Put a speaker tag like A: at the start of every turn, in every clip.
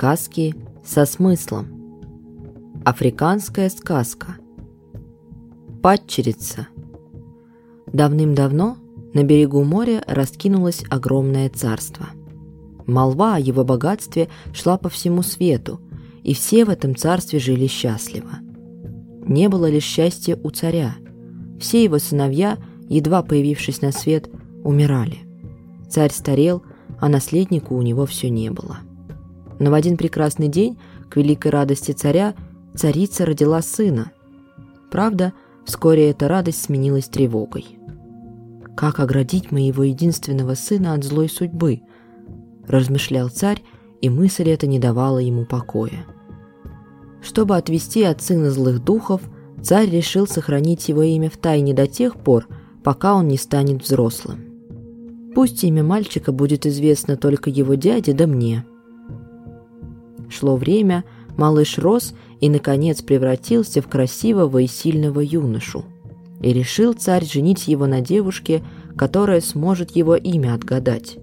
A: Сказки со смыслом. Африканская сказка. Падчерица. Давным-давно на берегу моря раскинулось огромное царство. Молва о его богатстве шла по всему свету, и все в этом царстве жили счастливо. Не было лишь счастья у царя. Все его сыновья, едва появившись на свет, умирали. Царь старел, а наследника у него все не было. Но в один прекрасный день, к великой радости царя, царица родила сына. Правда, вскоре эта радость сменилась тревогой. «Как оградить моего единственного сына от злой судьбы?» – размышлял царь, и мысль эта не давала ему покоя. Чтобы отвести от сына злых духов, царь решил сохранить его имя в тайне до тех пор, пока он не станет взрослым. Пусть имя мальчика будет известно только его дяде да мне – Шло время, малыш рос и, наконец, превратился в красивого и сильного юношу. И решил царь женить его на девушке, которая сможет его имя отгадать.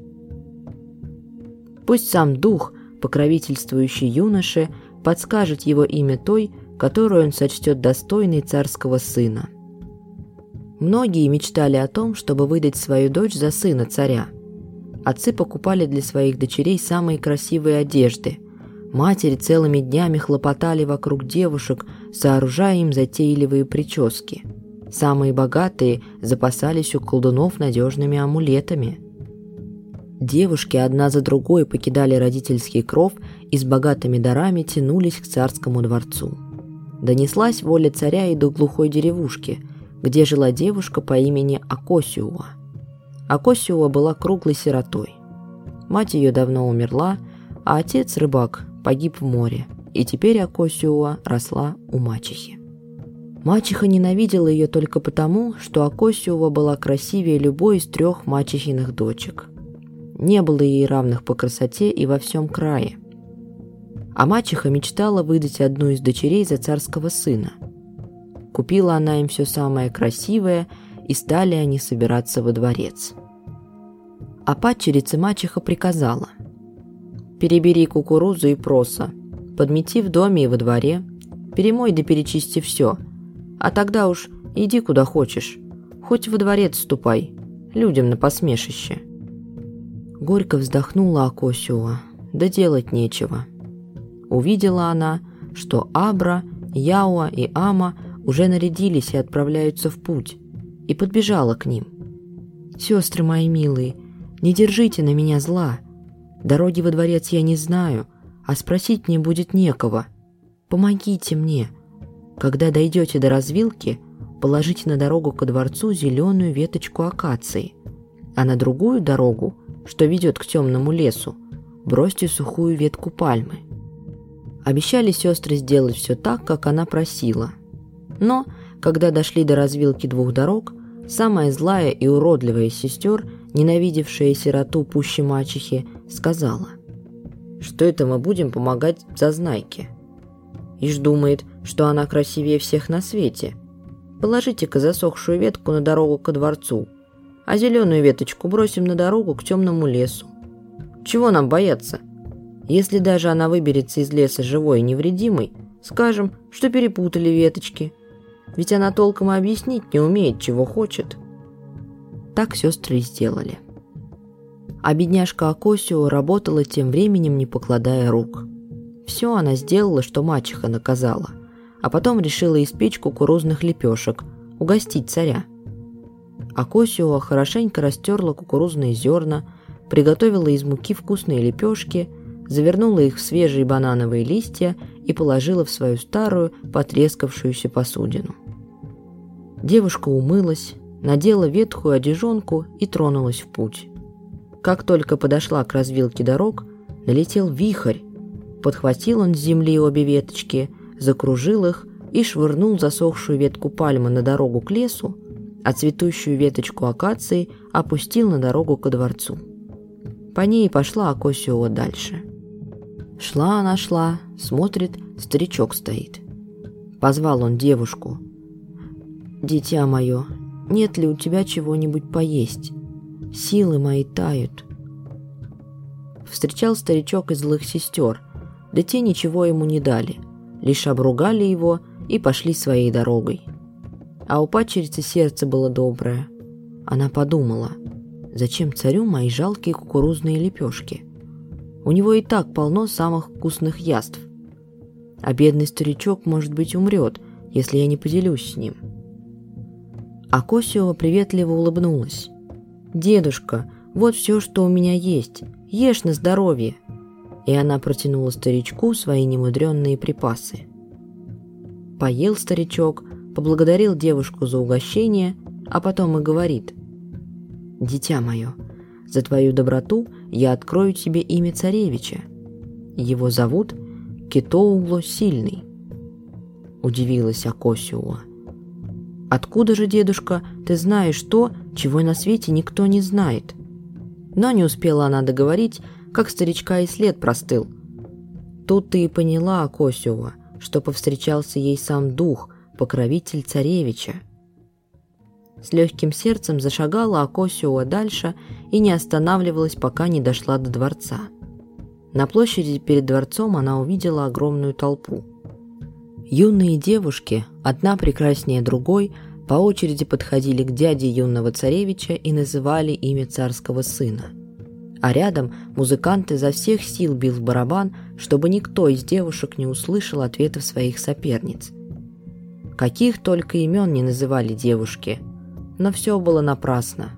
A: Пусть сам дух, покровительствующий юноше, подскажет его имя той, которую он сочтет достойной царского сына. Многие мечтали о том, чтобы выдать свою дочь за сына царя. Отцы покупали для своих дочерей самые красивые одежды – Матери целыми днями хлопотали вокруг девушек, сооружая им затейливые прически. Самые богатые запасались у колдунов надежными амулетами. Девушки одна за другой покидали родительский кров и с богатыми дарами тянулись к царскому дворцу. Донеслась воля царя и до глухой деревушки, где жила девушка по имени Акосиуа. Акосиуа была круглой сиротой. Мать ее давно умерла, а отец, рыбак, погиб в море, и теперь Акосиуа росла у мачехи. Мачеха ненавидела ее только потому, что Акосиуа была красивее любой из трех мачехиных дочек. Не было ей равных по красоте и во всем крае. А мачеха мечтала выдать одну из дочерей за царского сына. Купила она им все самое красивое, и стали они собираться во дворец. А падчерице мачеха приказала Перебери кукурузу и проса. Подмети в доме и во дворе. Перемой да перечисти все. А тогда уж иди куда хочешь. Хоть во дворец ступай. Людям на посмешище. Горько вздохнула Акосиуа. Да делать нечего. Увидела она, что Абра, Яуа и Ама уже нарядились и отправляются в путь, и подбежала к ним. «Сестры мои милые, не держите на меня зла. Дороги во дворец я не знаю, а спросить мне будет некого. Помогите мне. Когда дойдете до развилки, положите на дорогу ко дворцу зеленую веточку акации, а на другую дорогу, что ведет к темному лесу, бросьте сухую ветку пальмы. Обещали сестры сделать все так, как она просила. Но, когда дошли до развилки двух дорог, самая злая и уродливая из сестер ненавидевшая сироту пуще мачехи, сказала, что это мы будем помогать зазнайке. Ишь думает, что она красивее всех на свете. Положите-ка засохшую ветку на дорогу ко дворцу, а зеленую веточку бросим на дорогу к темному лесу. Чего нам бояться? Если даже она выберется из леса живой и невредимой, скажем, что перепутали веточки. Ведь она толком объяснить не умеет, чего хочет. Так сестры и сделали. А бедняжка Акосио работала тем временем, не покладая рук. Все она сделала, что мачеха наказала, а потом решила испечь кукурузных лепешек, угостить царя. Акосио хорошенько растерла кукурузные зерна, приготовила из муки вкусные лепешки, завернула их в свежие банановые листья и положила в свою старую, потрескавшуюся посудину. Девушка умылась, надела ветхую одежонку и тронулась в путь. Как только подошла к развилке дорог, налетел вихрь. Подхватил он с земли обе веточки, закружил их и швырнул засохшую ветку пальмы на дорогу к лесу, а цветущую веточку акации опустил на дорогу ко дворцу. По ней пошла Акосиова дальше. Шла она, шла, смотрит, старичок стоит. Позвал он девушку. «Дитя мое, нет ли у тебя чего-нибудь поесть? Силы мои тают. Встречал старичок из злых сестер, да те ничего ему не дали, лишь обругали его и пошли своей дорогой. А у пачерицы сердце было доброе. Она подумала, зачем царю мои жалкие кукурузные лепешки? У него и так полно самых вкусных яств. А бедный старичок, может быть, умрет, если я не поделюсь с ним. А Косиова приветливо улыбнулась. «Дедушка, вот все, что у меня есть. Ешь на здоровье!» И она протянула старичку свои немудренные припасы. Поел старичок, поблагодарил девушку за угощение, а потом и говорит. «Дитя мое, за твою доброту я открою тебе имя царевича. Его зовут Китоугло Сильный». Удивилась Акосиуа. «Откуда же, дедушка, ты знаешь то, чего на свете никто не знает?» Но не успела она договорить, как старичка и след простыл. Тут ты и поняла, Акосиуа, что повстречался ей сам дух, покровитель царевича. С легким сердцем зашагала Акосиуа дальше и не останавливалась, пока не дошла до дворца. На площади перед дворцом она увидела огромную толпу – Юные девушки, одна прекраснее другой, по очереди подходили к дяде юного царевича и называли имя царского сына. А рядом музыкант изо всех сил бил в барабан, чтобы никто из девушек не услышал ответов своих соперниц. Каких только имен не называли девушки, но все было напрасно.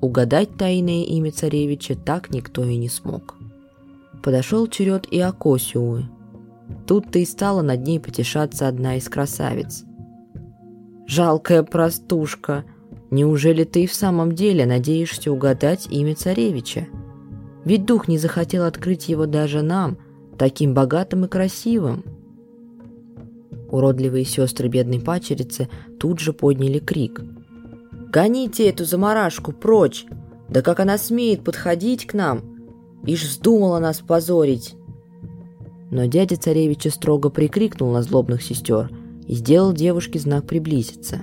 A: Угадать тайное имя царевича так никто и не смог. Подошел черед и Акосиуы, Тут-то и стала над ней потешаться одна из красавиц. «Жалкая простушка! Неужели ты и в самом деле надеешься угадать имя царевича? Ведь дух не захотел открыть его даже нам, таким богатым и красивым!» Уродливые сестры бедной пачерицы тут же подняли крик. «Гоните эту заморашку прочь! Да как она смеет подходить к нам! Ишь вздумала нас позорить!» Но дядя царевича строго прикрикнул на злобных сестер и сделал девушке знак приблизиться.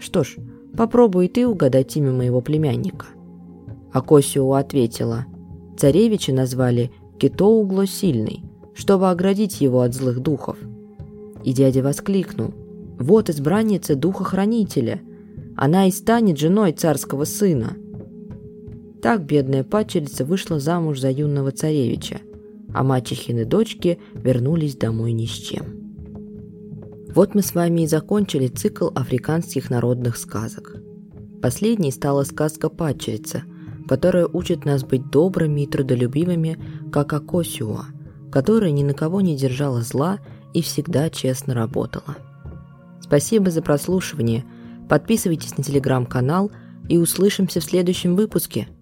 A: «Что ж, попробуй ты угадать имя моего племянника». А Косио ответила, «Царевича назвали Китоугло Сильный, чтобы оградить его от злых духов». И дядя воскликнул, «Вот избранница духа-хранителя, она и станет женой царского сына». Так бедная падчерица вышла замуж за юного царевича, а мачехины дочки вернулись домой ни с чем. Вот мы с вами и закончили цикл африканских народных сказок. Последней стала сказка «Падчерица», которая учит нас быть добрыми и трудолюбивыми, как Акосиуа, которая ни на кого не держала зла и всегда честно работала. Спасибо за прослушивание. Подписывайтесь на телеграм-канал и услышимся в следующем выпуске –